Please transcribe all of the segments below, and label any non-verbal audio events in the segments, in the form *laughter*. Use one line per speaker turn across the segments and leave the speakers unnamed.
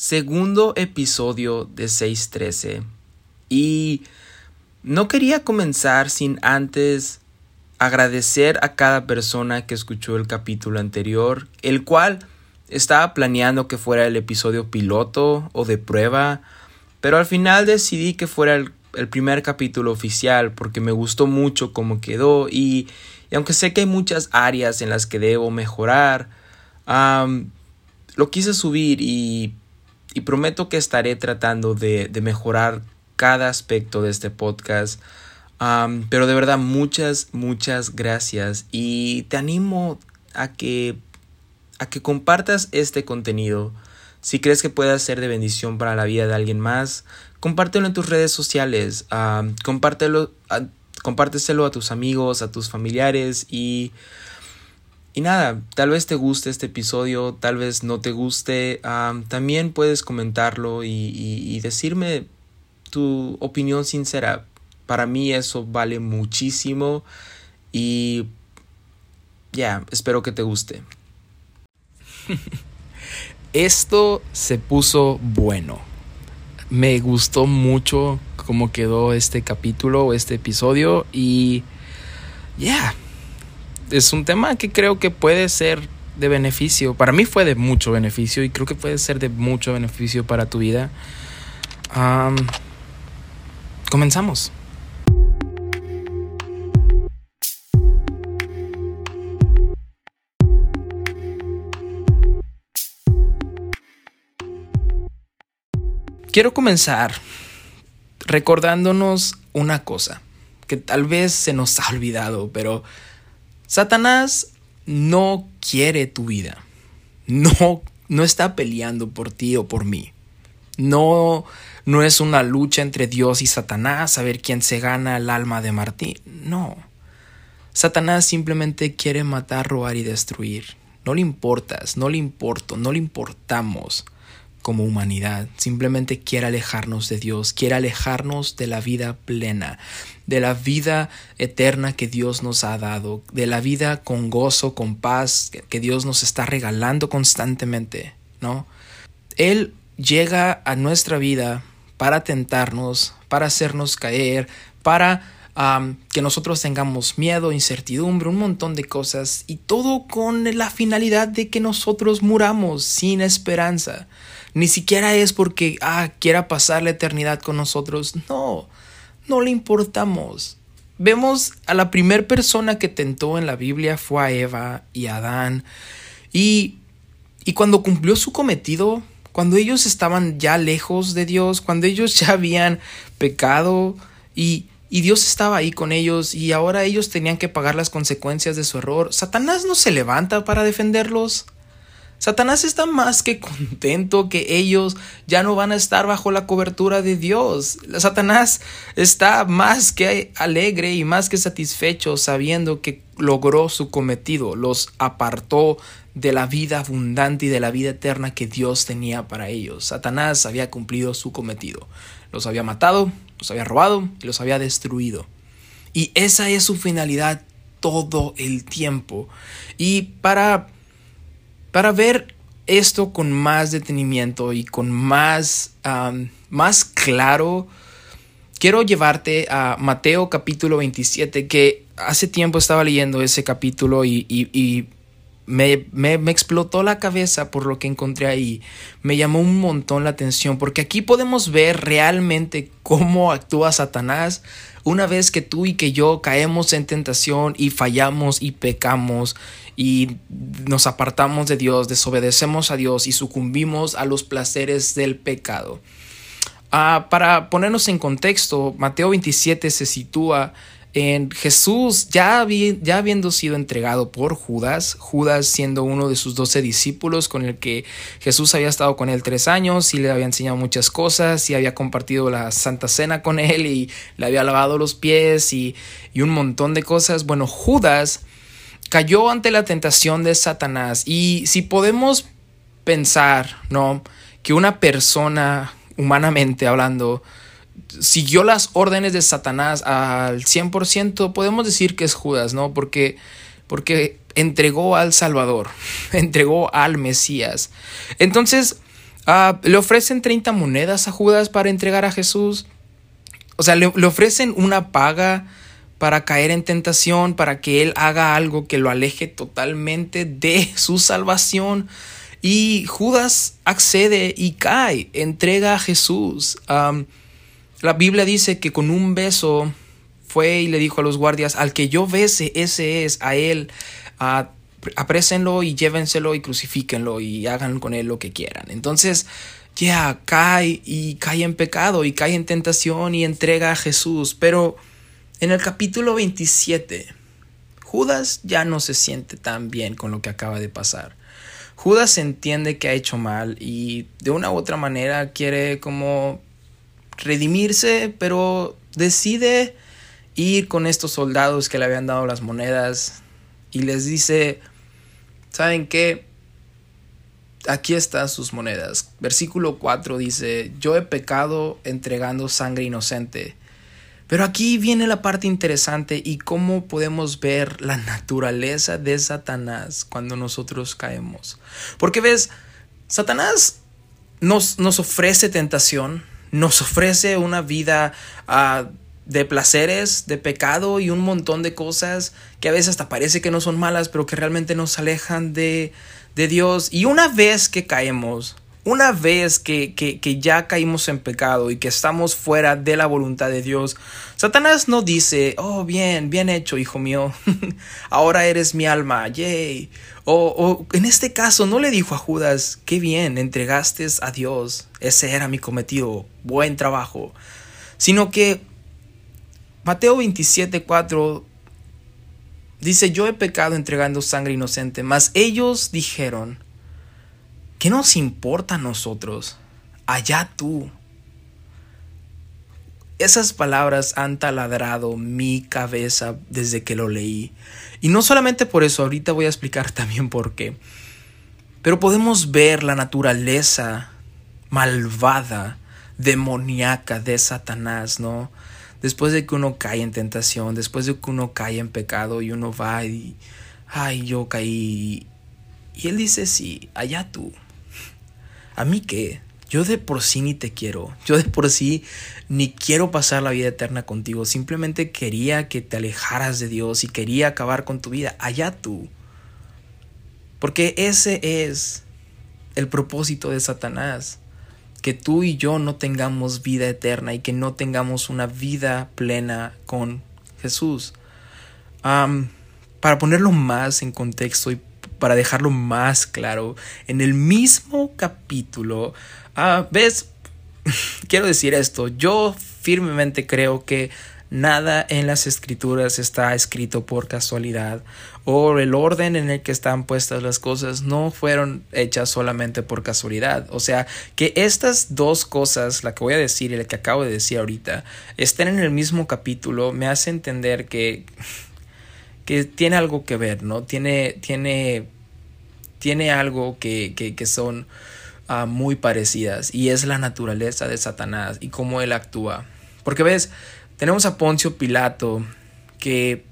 segundo episodio de 613. Y no quería comenzar sin antes agradecer a cada persona que escuchó el capítulo anterior, el cual estaba planeando que fuera el episodio piloto o de prueba, pero al final decidí que fuera el, primer capítulo oficial porque me gustó mucho cómo quedó y, aunque sé que hay muchas áreas en las que debo mejorar, lo quise subir y y prometo que estaré tratando de, mejorar cada aspecto de este podcast. pero de verdad, muchas, muchas gracias. Y te animo a que, a que compartas este contenido. Si crees que pueda ser de bendición para la vida de alguien más, compártelo en tus redes sociales. compártelo, compárteselo a tus amigos, a tus familiares y y nada, tal vez te guste este episodio, tal vez no te guste, también puedes comentarlo y, decirme tu opinión sincera. Para mí eso vale muchísimo y ya, espero que te guste. *laughs* Esto se puso bueno. Me gustó mucho cómo quedó este capítulo, este episodio y ya es un tema que creo que puede ser de beneficio. Para mí fue de mucho beneficio y creo que puede ser de mucho beneficio para tu vida. comenzamos. Quiero comenzar recordándonos una cosa que tal vez se nos ha olvidado, pero Satanás no quiere tu vida. No, no está peleando por ti o por mí. No, no es una lucha entre Dios y Satanás a ver quién se gana el alma de Martín. No. Satanás simplemente quiere matar, robar y destruir. No le importas, no le importo, no le importamos como humanidad. Simplemente quiere alejarnos de Dios, quiere alejarnos de la vida plena, de la vida eterna que Dios nos ha dado, de la vida con gozo, con paz que Dios nos está regalando constantemente, ¿no? Él llega a nuestra vida para tentarnos, para hacernos caer, para que nosotros tengamos miedo, incertidumbre, un montón de cosas, y todo con la finalidad de que nosotros muramos sin esperanza. Ni siquiera es porque, ah, quiera pasar la eternidad con nosotros. No, no le importamos. Vemos a la primera persona que tentó en la Biblia fue a Eva y a Adán. Y, y cuando cumplió su cometido, cuando ellos estaban ya lejos de Dios, cuando ellos ya habían pecado y, y Dios estaba ahí con ellos y ahora ellos tenían que pagar las consecuencias de su error, Satanás no se levanta para defenderlos. Satanás está más que contento que ellos ya no van a estar bajo la cobertura de Dios. Satanás está más que alegre y más que satisfecho sabiendo que logró su cometido, los apartó de la vida abundante y de la vida eterna que Dios tenía para ellos. Satanás había cumplido su cometido. Los había matado, los había robado y los había destruido. Y esa es su finalidad todo el tiempo. Y para para ver esto con más detenimiento y con más, más claro, quiero llevarte a Mateo capítulo 27, que hace tiempo estaba leyendo ese capítulo y, me, me, explotó la cabeza por lo que encontré ahí. Me llamó un montón la atención porque aquí podemos ver realmente cómo actúa Satanás una vez que tú y que yo caemos en tentación y fallamos y pecamos y nos apartamos de Dios, desobedecemos a Dios y sucumbimos a los placeres del pecado. Ah, para ponernos en contexto, Mateo 27 se sitúa en Jesús ya, ya habiendo sido entregado por Judas, Judas siendo uno de sus doce discípulos con el que Jesús había estado con él tres años y le había enseñado muchas cosas y había compartido la Santa Cena con él y le había lavado los pies y, y un montón de cosas. Bueno, Judas cayó ante la tentación de Satanás. Y si podemos pensar, ¿no? Que una persona, humanamente hablando, siguió las órdenes de Satanás al 100%, podemos decir que es Judas, ¿no? Porque, porque entregó al Salvador, *laughs* entregó al Mesías. Entonces, Ah, le ofrecen 30 monedas a Judas para entregar a Jesús. O sea, le, ofrecen una paga para caer en tentación, para que él haga algo que lo aleje totalmente de su salvación. Y Judas accede y cae, entrega a Jesús. La Biblia dice que con un beso fue y le dijo a los guardias, al que yo bese, ese es, a él, aprésenlo y llévenselo y crucifíquenlo y hagan con él lo que quieran. Entonces, ya cae y cae en pecado y cae en tentación y entrega a Jesús. Pero en el capítulo 27, Judas ya no se siente tan bien con lo que acaba de pasar. Judas entiende que ha hecho mal y de una u otra manera quiere como redimirse, pero decide ir con estos soldados que le habían dado las monedas y les dice, ¿saben qué? aquí están sus monedas. Versículo 4 dice, yo he pecado entregando sangre inocente. Pero aquí viene la parte interesante y cómo podemos ver la naturaleza de Satanás cuando nosotros caemos. Porque ves, Satanás nos, nos ofrece tentación, nos ofrece una vida uh, de placeres, de pecado y un montón de cosas que a veces hasta parece que no son malas, pero que realmente nos alejan de, de Dios. Y una vez que caemos, una vez que, que, ya caímos en pecado y que estamos fuera de la voluntad de Dios, Satanás no dice, oh, bien, bien hecho, hijo mío, *laughs* ahora eres mi alma, yay. O, o en este caso no le dijo a Judas, qué bien, entregaste a Dios, ese era mi cometido, buen trabajo. Sino que Mateo 27, 4 Dice, yo he pecado entregando sangre inocente, mas ellos dijeron, ¿qué nos importa a nosotros? Allá tú. Esas palabras han taladrado mi cabeza desde que lo leí. Y no solamente por eso, ahorita voy a explicar *laughs* también por qué. Pero podemos ver la naturaleza malvada, demoníaca de Satanás, ¿no? después de que uno cae en tentación, después de que uno cae en pecado y uno va y, ay, yo caí. Y él dice, sí, allá tú. ¿A mí qué? Yo de por sí ni te quiero. Yo de por sí ni quiero pasar la vida eterna contigo. Simplemente quería que te alejaras de Dios y quería acabar con tu vida. Allá tú. Porque ese es el propósito de Satanás que tú y yo no tengamos vida eterna y que no tengamos una vida plena con Jesús. para ponerlo más en contexto y para dejarlo más claro, en el mismo capítulo, ah, ves, *laughs* quiero decir esto, yo firmemente creo que Nada en las escrituras está escrito por casualidad o el orden en el que están puestas las cosas no fueron hechas solamente por casualidad. O sea, que estas dos cosas, la que voy a decir y la que acabo de decir ahorita, estén en el mismo capítulo, me hace entender que, *laughs* tiene algo que ver, ¿no? Tiene, tiene, tiene algo que, que, son ah, muy parecidas y es la naturaleza de Satanás y cómo él actúa. Porque ves, tenemos a Poncio Pilato que,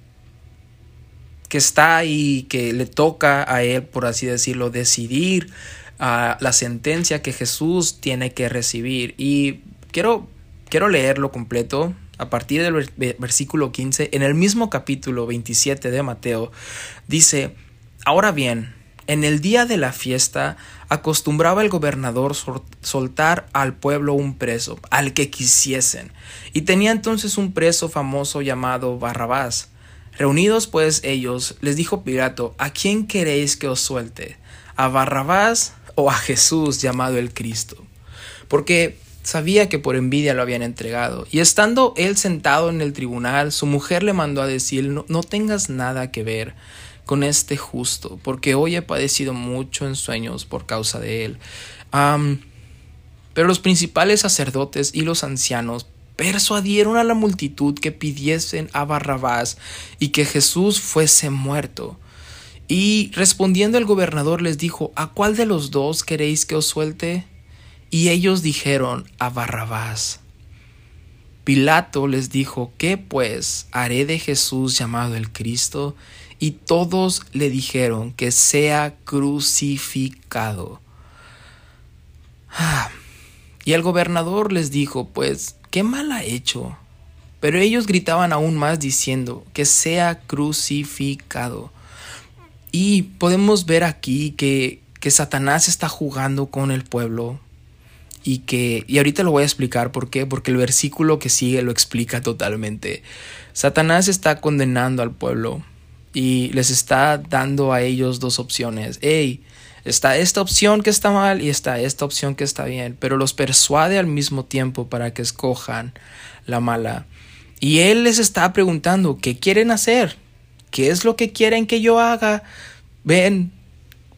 que está ahí, que le toca a él, por así decirlo, decidir a la sentencia que Jesús tiene que recibir. Y quiero, quiero leerlo completo a partir del versículo 15, en el mismo capítulo 27 de Mateo, dice, ahora bien, en el día de la fiesta acostumbraba el gobernador soltar al pueblo un preso, al que quisiesen, y tenía entonces un preso famoso llamado Barrabás. Reunidos pues ellos, les dijo Pilato, ¿a quién queréis que os suelte? ¿A Barrabás o a Jesús llamado el Cristo? Porque sabía que por envidia lo habían entregado. Y estando él sentado en el tribunal, su mujer le mandó a decir, no, no tengas nada que ver con este justo, porque hoy he padecido mucho en sueños por causa de él. pero los principales sacerdotes y los ancianos persuadieron a la multitud que pidiesen a Barrabás y que Jesús fuese muerto. Y respondiendo el gobernador les dijo, ¿A cuál de los dos queréis que os suelte? Y ellos dijeron, a Barrabás. Pilato les dijo, ¿qué pues haré de Jesús llamado el Cristo? y todos le dijeron que sea crucificado. Ah, y el gobernador les dijo, pues, ¿qué mal ha hecho? Pero ellos gritaban aún más diciendo, que sea crucificado. Y podemos ver aquí que, que Satanás está jugando con el pueblo y que, y ahorita lo voy a explicar por qué, porque el versículo que sigue lo explica totalmente. Satanás está condenando al pueblo y les está dando a ellos dos opciones. Hey, está esta opción que está mal y está esta opción que está bien, pero los persuade al mismo tiempo para que escojan la mala. Y él les está preguntando, ¿qué quieren hacer? ¿Qué es lo que quieren que yo haga? Ven,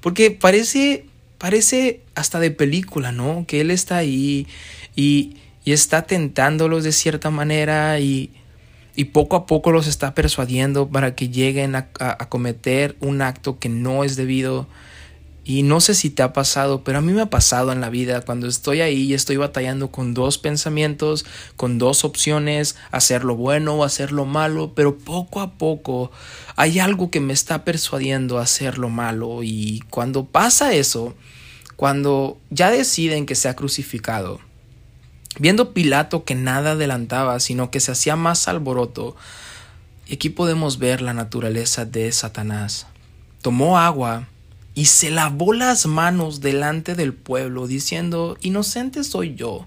porque parece, parece hasta de película, ¿no? Que él está ahí y, está tentándolos de cierta manera y, y, poco a poco los está persuadiendo para que lleguen a, a cometer un acto que no es debido. Y no sé si te ha pasado, pero a mí me ha pasado en la vida cuando estoy ahí y estoy batallando con dos pensamientos, con dos opciones, hacer lo bueno o hacer lo malo, pero poco a poco hay algo que me está persuadiendo a hacer lo malo y cuando pasa eso, cuando ya deciden que sea crucificado, viendo Pilato que nada adelantaba, sino que se hacía más alboroto, aquí podemos ver la naturaleza de Satanás. Tomó agua, y se lavó las manos delante del pueblo, diciendo, Inocente soy yo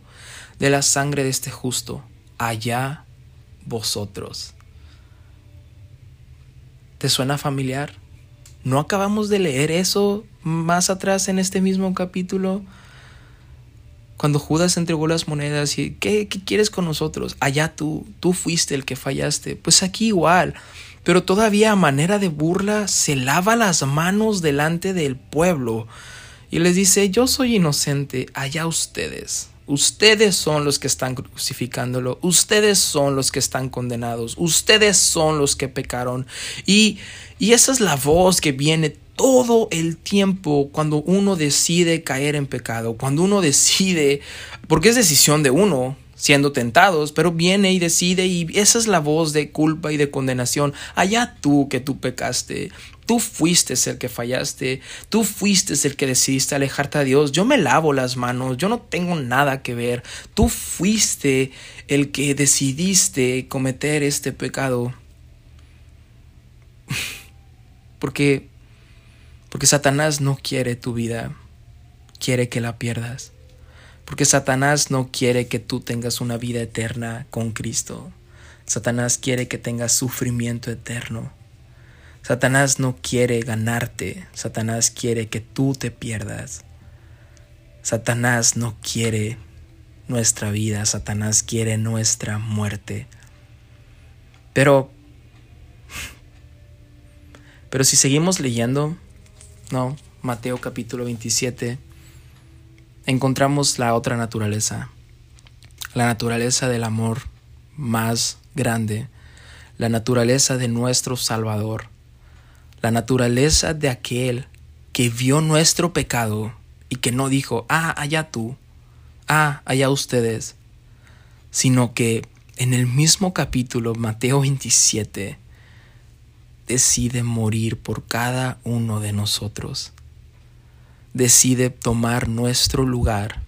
de la sangre de este justo, allá vosotros. ¿Te suena familiar? ¿No acabamos de leer eso más atrás en este mismo capítulo? Cuando Judas entregó las monedas y ¿qué, qué quieres con nosotros? Allá tú, tú fuiste el que fallaste. Pues aquí igual pero todavía a manera de burla se lava las manos delante del pueblo y les dice, yo soy inocente, allá ustedes. Ustedes son los que están crucificándolo, ustedes son los que están condenados, ustedes son los que pecaron. Y, y esa es la voz que viene todo el tiempo cuando uno decide caer en pecado, cuando uno decide, porque es decisión de uno, siendo tentados, pero viene y decide y esa es la voz de culpa y de condenación. Allá tú que tú pecaste, tú fuiste el que fallaste, tú fuiste el que decidiste alejarte a Dios. Yo me lavo las manos, yo no tengo nada que ver. Tú fuiste el que decidiste cometer este pecado. *laughs* porque porque Satanás no quiere tu vida, quiere que la pierdas. Porque Satanás no quiere que tú tengas una vida eterna con Cristo. Satanás quiere que tengas sufrimiento eterno. Satanás no quiere ganarte. Satanás quiere que tú te pierdas. Satanás no quiere nuestra vida. Satanás quiere nuestra muerte. Pero... Pero si seguimos leyendo, no, Mateo capítulo 27, encontramos la otra naturaleza, la naturaleza del amor más grande, la naturaleza de nuestro Salvador, la naturaleza de aquel que vio nuestro pecado y que no dijo, ah, allá tú, ah, allá ustedes, sino que en el mismo capítulo, Mateo 27, decide morir por cada uno de nosotros decide tomar nuestro lugar,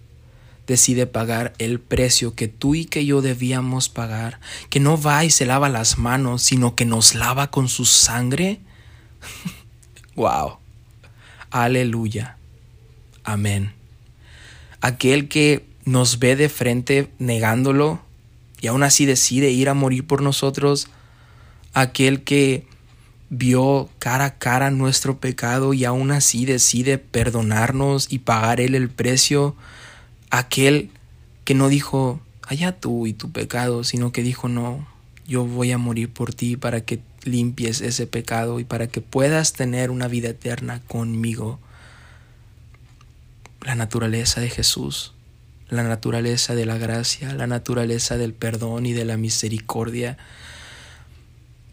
decide pagar el precio que tú y que yo debíamos pagar, que no va y se lava las manos, sino que nos lava con su sangre. *laughs* wow. Aleluya. Amén. Aquel que nos ve de frente negándolo y aún así decide ir a morir por nosotros, aquel que vio cara a cara nuestro pecado y aún así decide perdonarnos y pagar Él el precio, aquel que no dijo, allá tú y tu pecado, sino que dijo, no, yo voy a morir por ti para que limpies ese pecado y para que puedas tener una vida eterna conmigo. La naturaleza de Jesús, la naturaleza de la gracia, la naturaleza del perdón y de la misericordia,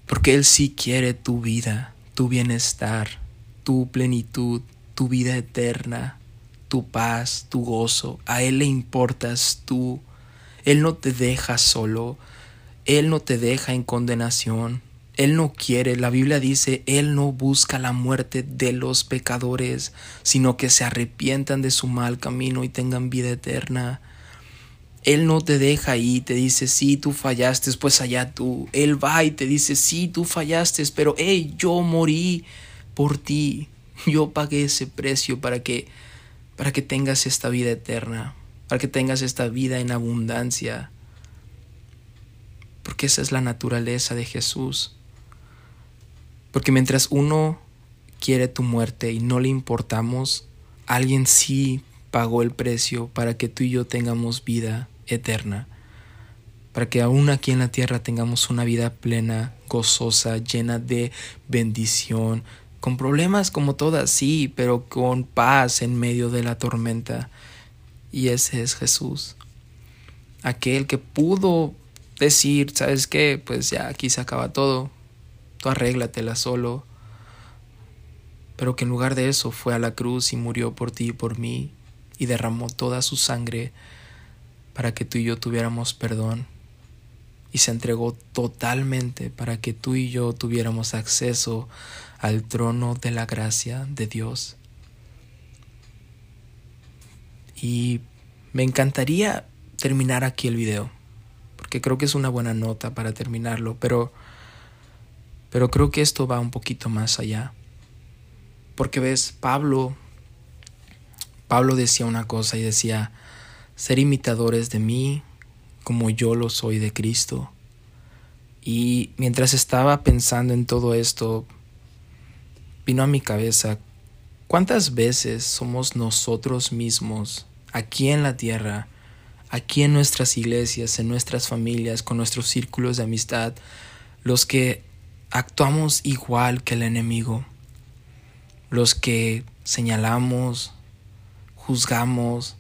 porque Él sí quiere tu vida, tu bienestar, tu plenitud, tu vida eterna, tu paz, tu gozo. A Él le importas tú. Él no te deja solo. Él no te deja en condenación. Él no quiere, la Biblia dice, Él no busca la muerte de los pecadores, sino que se arrepientan de su mal camino y tengan vida eterna. Él no te deja ahí, te dice, sí, tú fallaste, pues allá tú. Él va y te dice, sí, tú fallaste, pero hey, yo morí por ti. Yo pagué ese precio para que, para que tengas esta vida eterna, para que tengas esta vida en abundancia. Porque esa es la naturaleza de Jesús. Porque mientras uno quiere tu muerte y no le importamos, alguien sí pagó el precio para que tú y yo tengamos vida eterna, para que aún aquí en la tierra tengamos una vida plena, gozosa, llena de bendición, con problemas como todas, sí, pero con paz en medio de la tormenta. Y ese es Jesús, aquel que pudo decir, ¿sabes qué? Pues ya aquí se acaba todo, tú arréglatela solo. Pero que en lugar de eso fue a la cruz y murió por ti y por mí y derramó toda su sangre para que tú y yo tuviéramos perdón. Y se entregó totalmente para que tú y yo tuviéramos acceso al trono de la gracia de Dios. Y me encantaría terminar aquí el video, porque creo que es una buena nota para terminarlo, pero pero creo que esto va un poquito más allá. Porque ves, Pablo, Pablo decía una cosa y decía, ser imitadores de mí como yo lo soy de Cristo. Y mientras estaba pensando en todo esto, vino a mi cabeza, ¿cuántas veces somos nosotros mismos aquí en la tierra, aquí en nuestras iglesias, en nuestras familias, con nuestros círculos de amistad, los que actuamos igual que el enemigo. Los que señalamos, juzgamos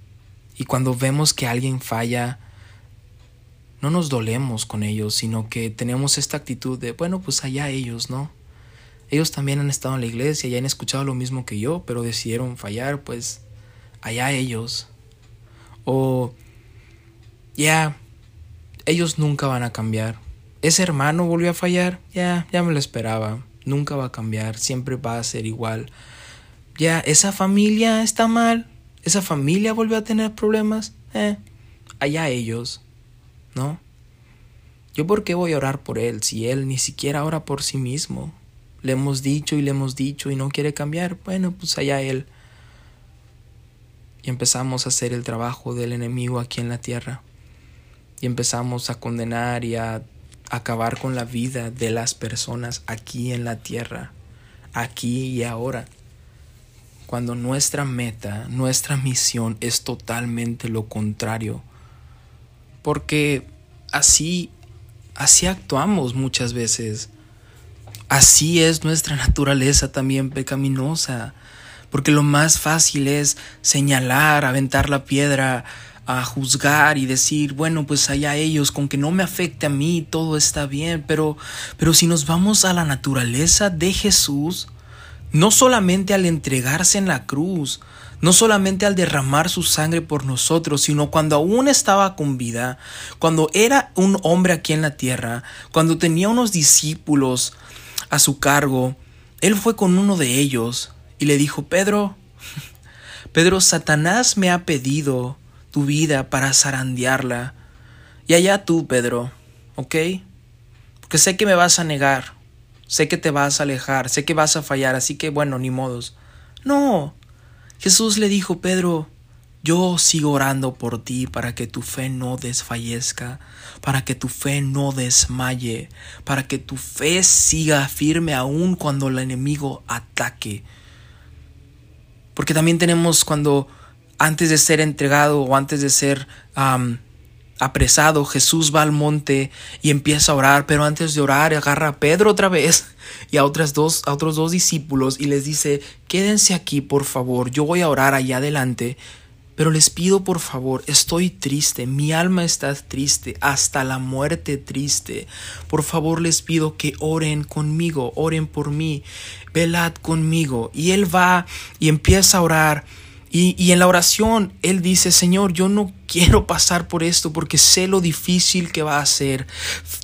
y cuando vemos que alguien falla, no nos dolemos con ellos, sino que tenemos esta actitud de, bueno, pues allá ellos, ¿no? Ellos también han estado en la iglesia y han escuchado lo mismo que yo, pero decidieron fallar, pues allá ellos. O ya, ellos nunca van a cambiar ese hermano volvió a fallar, ya, ya me lo esperaba, nunca va a cambiar, siempre va a ser igual. Ya, esa familia está mal, esa familia volvió a tener problemas, eh, allá ellos, ¿no? Yo por qué voy a orar por él si él ni siquiera ora por sí mismo. Le hemos dicho y le hemos dicho y no quiere cambiar, bueno, pues allá él. Y empezamos a hacer el trabajo del enemigo aquí en la tierra. Y empezamos a condenar y a acabar con la vida de las personas aquí en la tierra, aquí y ahora. Cuando nuestra meta, nuestra misión es totalmente lo contrario. Porque así, así actuamos muchas veces. Así es nuestra naturaleza también pecaminosa. Porque lo más fácil es señalar, aventar la piedra, a juzgar y decir, bueno, pues allá ellos, con que no me afecte a mí, todo está bien, pero, pero si nos vamos a la naturaleza de Jesús, no solamente al entregarse en la cruz, no solamente al derramar su sangre por nosotros, sino cuando aún estaba con vida, cuando era un hombre aquí en la tierra, cuando tenía unos discípulos a su cargo, él fue con uno de ellos y le dijo, Pedro, *laughs* Pedro, Satanás me ha pedido tu vida para zarandearla. Y allá tú, Pedro, ¿ok? Porque sé que me vas a negar, sé que te vas a alejar, sé que vas a fallar, así que bueno, ni modos. No, Jesús le dijo, Pedro, yo sigo orando por ti para que tu fe no desfallezca, para que tu fe no desmaye, para que tu fe siga firme aún cuando el enemigo ataque. Porque también tenemos cuando antes de ser entregado o antes de ser apresado, Jesús va al monte y empieza a orar, pero antes de orar agarra a Pedro otra vez y a, dos, a otros dos discípulos y les dice, quédense aquí por favor, yo voy a orar allá adelante, pero les pido por favor, estoy triste, mi alma está triste, hasta la muerte triste. Por favor les pido que oren conmigo, oren por mí, velad conmigo. Y él va y empieza a orar Y, en la oración, él dice, Señor, yo no quiero pasar por esto porque sé lo difícil que va a ser,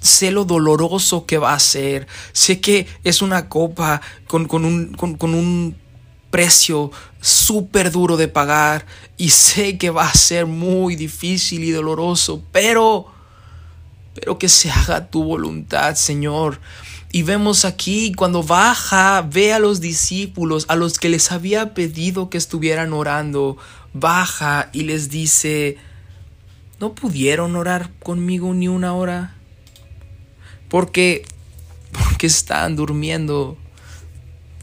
sé lo doloroso que va a ser, sé que es una copa con, un, con un precio súper duro de pagar y sé que va a ser muy difícil y doloroso, pero, pero que se haga tu voluntad, Señor. Y vemos aquí cuando baja, ve a los discípulos, a los que les había pedido que estuvieran orando, baja y les dice, ¿no pudieron orar conmigo ni una hora? Porque, porque están durmiendo.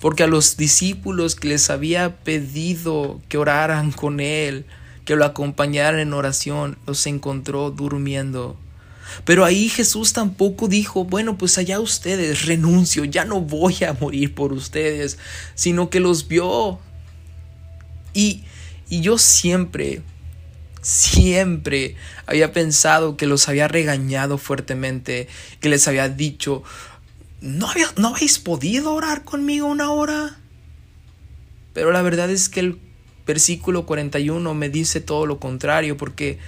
Porque a los discípulos que les había pedido que oraran con él, que lo acompañaran en oración, los encontró durmiendo. Pero ahí Jesús tampoco dijo, bueno, pues allá ustedes, renuncio, ya no voy a morir por ustedes, sino que los vio. Y, y yo siempre, siempre había pensado que los había regañado fuertemente, que les había dicho, ¿no, había, ¿no habéis podido orar conmigo una hora? Pero la verdad es que el versículo 41 me dice todo lo contrario, porque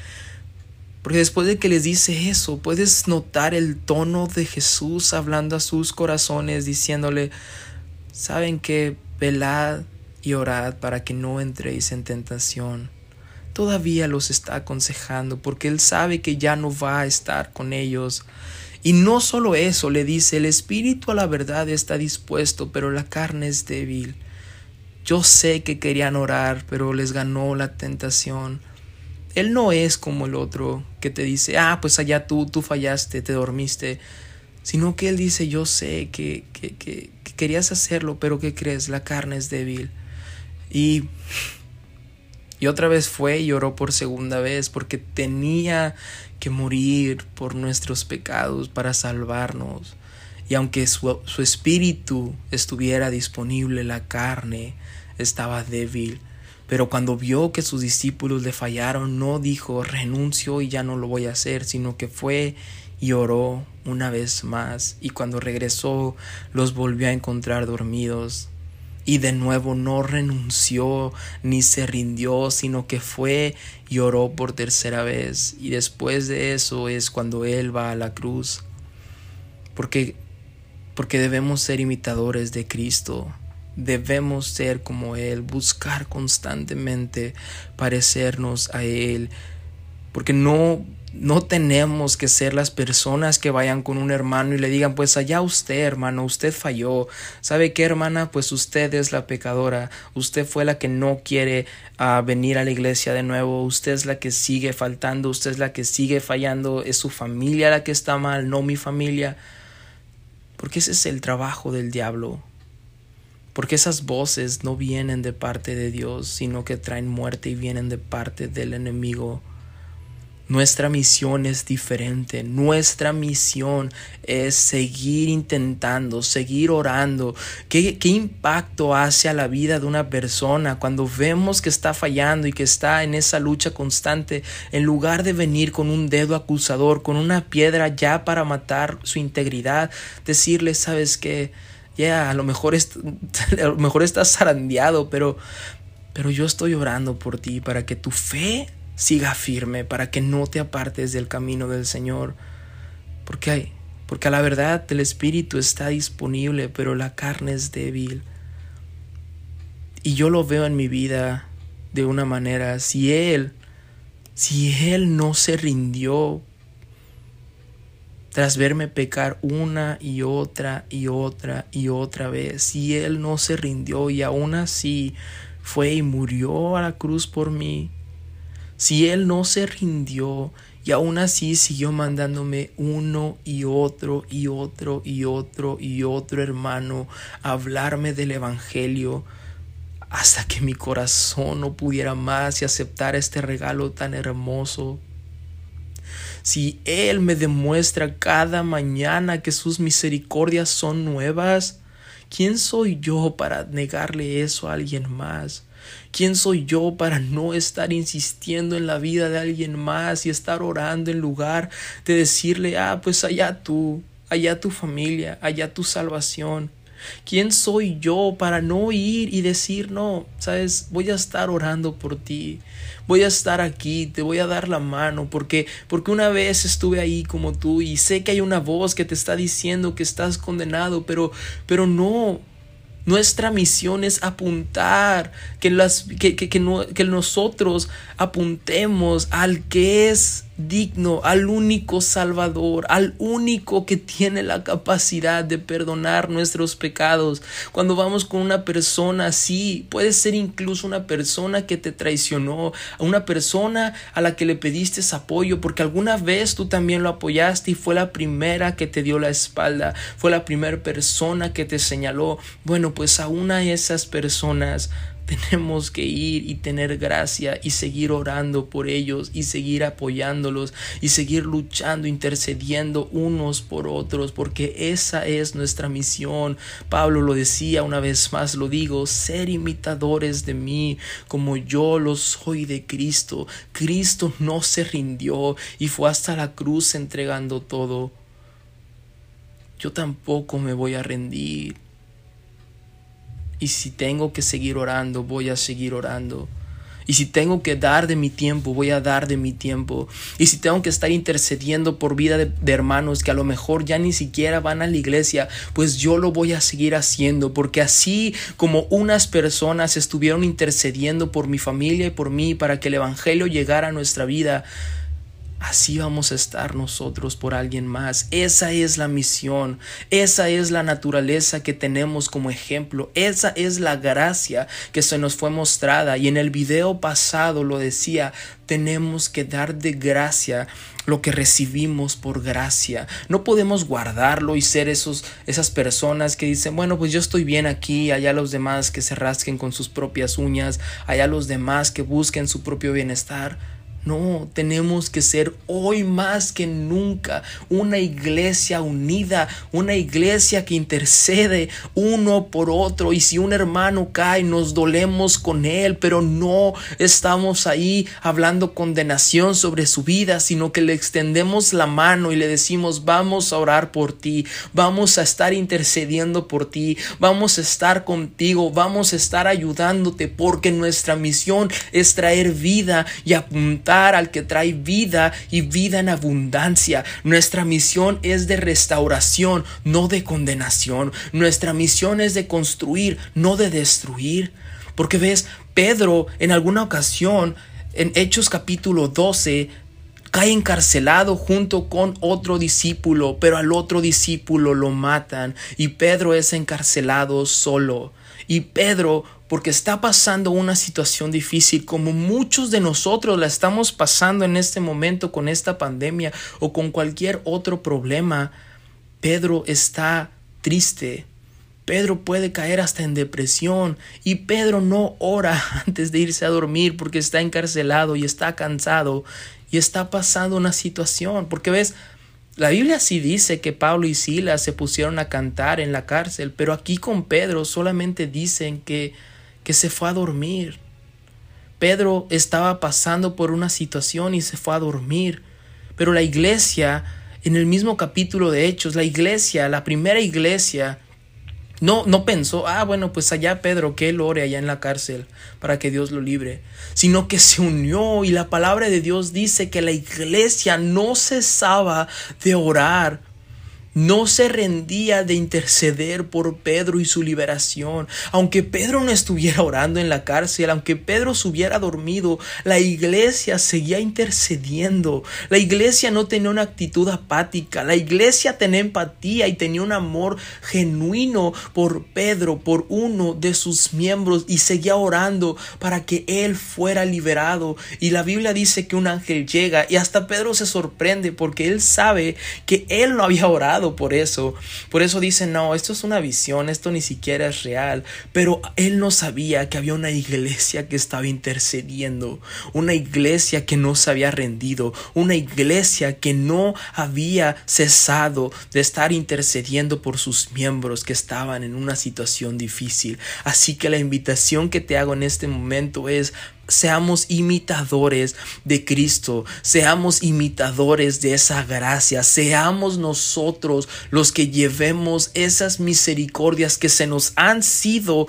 porque después de que les dice eso, puedes notar el tono de Jesús hablando a sus corazones, diciéndole, saben que velad y orad para que no entréis en tentación. Todavía los está aconsejando porque Él sabe que ya no va a estar con ellos. Y no solo eso, le dice, el espíritu a la verdad está dispuesto, pero la carne es débil. Yo sé que querían orar, pero les ganó la tentación. Él no es como el otro que te dice, ah, pues allá tú, tú fallaste, te dormiste, sino que Él dice, yo sé que, que, que, querías hacerlo, pero ¿qué crees? La carne es débil. Y, y otra vez fue y oró por segunda vez porque tenía que morir por nuestros pecados para salvarnos. Y aunque su, su espíritu estuviera disponible, la carne estaba débil. Pero cuando vio que sus discípulos le fallaron, no dijo renuncio y ya no lo voy a hacer, sino que fue y oró una vez más. Y cuando regresó, los volvió a encontrar dormidos. Y de nuevo no renunció ni se rindió, sino que fue y oró por tercera vez. Y después de eso es cuando Él va a la cruz. Porque, porque debemos ser imitadores de Cristo debemos ser como Él, buscar constantemente parecernos a Él, porque no, no tenemos que ser las personas que vayan con un hermano y le digan, pues allá usted, hermano, usted falló. ¿Sabe qué, hermana? Pues usted es la pecadora. Usted fue la que no quiere ah, venir a la iglesia de nuevo. Usted es la que sigue faltando. Usted es la que sigue fallando. Es su familia la que está mal, no mi familia. Porque ese es el trabajo del diablo porque esas voces no vienen de parte de Dios, sino que traen muerte y vienen de parte del enemigo. Nuestra misión es diferente. Nuestra misión es seguir intentando, seguir orando. ¿Qué, ¿Qué, impacto hace a la vida de una persona cuando vemos que está fallando y que está en esa lucha constante? En lugar de venir con un dedo acusador, con una piedra ya para matar su integridad, decirle, ¿sabes qué? Ya a lo mejor, *laughs* a lo mejor estás zarandeado, pero, pero yo estoy orando por ti para que tu fe siga firme, para que no te apartes del camino del Señor. Porque hay, porque a la verdad el Espíritu está disponible, pero la carne es débil. Y yo lo veo en mi vida de una manera, si Él, si Él no se rindió tras verme pecar una y otra y otra y otra vez, si Él no se rindió y aún así fue y murió a la cruz por mí, si Él no se rindió y aún así siguió mandándome uno y otro y otro y otro y otro hermano a hablarme del Evangelio, hasta que mi corazón no pudiera más y aceptar este regalo tan hermoso si Él me demuestra cada mañana que sus misericordias son nuevas, ¿quién soy yo para negarle eso a alguien más? ¿Quién soy yo para no estar insistiendo en la vida de alguien más y estar orando en lugar de decirle, ah, pues allá tú, allá tu familia, allá tu salvación? ¿Quién soy yo para no ir y decir, no, sabes, voy a estar orando por ti, voy a estar aquí, te voy a dar la mano, porque, porque una vez estuve ahí como tú y sé que hay una voz que te está diciendo que estás condenado, pero, pero no, nuestra misión es apuntar, que, las, que, que, que, nosotros apuntemos al que es digno, al único Salvador, al único que tiene la capacidad de perdonar nuestros pecados. Cuando vamos con una persona así, puede ser incluso una persona que te traicionó, una persona a la que le pediste apoyo, porque alguna vez tú también lo apoyaste y fue la primera que te dio la espalda, fue la primera persona que te señaló. Bueno, pues a una de esas personas tenemos que ir y tener gracia y seguir orando por ellos y seguir apoyándolos y seguir luchando, intercediendo unos por otros, porque esa es nuestra misión. Pablo lo decía una vez más, lo digo, ser imitadores de mí como yo lo soy de Cristo. Cristo no se rindió y fue hasta la cruz entregando todo. Yo tampoco me voy a rendir. Y si tengo que seguir orando, voy a seguir orando. Y si tengo que dar de mi tiempo, voy a dar de mi tiempo. Y si tengo que estar intercediendo por vida de, hermanos que a lo mejor ya ni siquiera van a la iglesia, pues yo lo voy a seguir haciendo. Porque así como unas personas estuvieron intercediendo por mi familia y por mí para que el Evangelio llegara a nuestra vida, Así vamos a estar nosotros por alguien más. Esa es la misión, esa es la naturaleza que tenemos como ejemplo, esa es la gracia que se nos fue mostrada. Y en el video pasado lo decía, tenemos que dar de gracia lo que recibimos por gracia. No podemos guardarlo y ser esos, esas personas que dicen, bueno, pues yo estoy bien aquí, allá los demás que se rasquen con sus propias uñas, allá los demás que busquen su propio bienestar. No, tenemos que ser hoy más que nunca una iglesia unida, una iglesia que intercede uno por otro. Y si un hermano cae, nos dolemos con él, pero no estamos ahí hablando condenación sobre su vida, sino que le extendemos la mano y le decimos, vamos a orar por ti, vamos a estar intercediendo por ti, vamos a estar contigo, vamos a estar ayudándote, porque nuestra misión es traer vida y apuntar al que trae vida y vida en abundancia. Nuestra misión es de restauración, no de condenación. Nuestra misión es de construir, no de destruir. Porque ves, Pedro en alguna ocasión, en Hechos capítulo 12, cae encarcelado junto con otro discípulo, pero al otro discípulo lo matan y Pedro es encarcelado solo. Y Pedro porque está pasando una situación difícil como muchos de nosotros la estamos pasando en este momento con esta pandemia o con cualquier otro problema, Pedro está triste. Pedro puede caer hasta en depresión y Pedro no ora *laughs* antes de irse a dormir porque está encarcelado y está cansado y está pasando una situación. Porque ves, la Biblia sí dice que Pablo y Silas se pusieron a cantar en la cárcel, pero aquí con Pedro solamente dicen que que se fue a dormir. Pedro estaba pasando por una situación y se fue a dormir. Pero la iglesia, en el mismo capítulo de Hechos, la iglesia, la primera iglesia, no, no pensó, ah, bueno, pues allá Pedro, que él ore allá en la cárcel para que Dios lo libre, sino que se unió y la palabra de Dios dice que la iglesia no cesaba de orar no se rendía de interceder por Pedro y su liberación. Aunque Pedro no estuviera orando en la cárcel, aunque Pedro se hubiera dormido, la iglesia seguía intercediendo. La iglesia no tenía una actitud apática, la iglesia tenía empatía y tenía un amor genuino por Pedro, por uno de sus miembros y seguía orando para que él fuera liberado. Y la Biblia dice que un ángel llega y hasta Pedro se sorprende porque él sabe que él no había orado por eso. Por eso dice, no, esto es una visión, esto ni siquiera es real. Pero él no sabía que había una iglesia que estaba intercediendo, una iglesia que no se había rendido, una iglesia que no había cesado de estar intercediendo por sus miembros que estaban en una situación difícil. Así que la invitación que te hago en este momento es seamos imitadores de Cristo, seamos imitadores de esa gracia, seamos nosotros los que llevemos esas misericordias que se nos han sido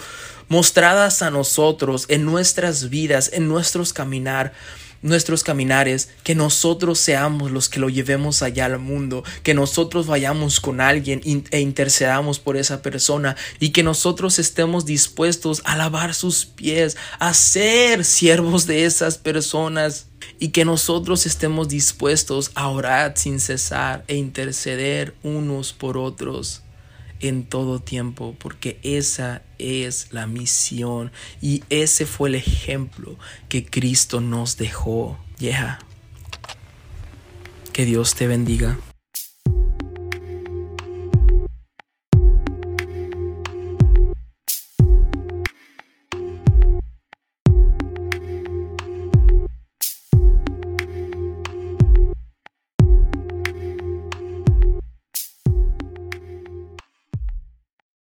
mostradas a nosotros en nuestras vidas, en nuestros caminar nuestros caminares, que nosotros seamos los que lo llevemos allá al mundo, que nosotros vayamos con alguien e intercedamos por esa persona y que nosotros estemos dispuestos a lavar sus pies, a ser siervos de esas personas y que nosotros estemos dispuestos a orar sin cesar e interceder unos por otros en todo tiempo, porque esa es la misión y ese fue el ejemplo que Cristo nos dejó. Yeah. Que Dios te bendiga.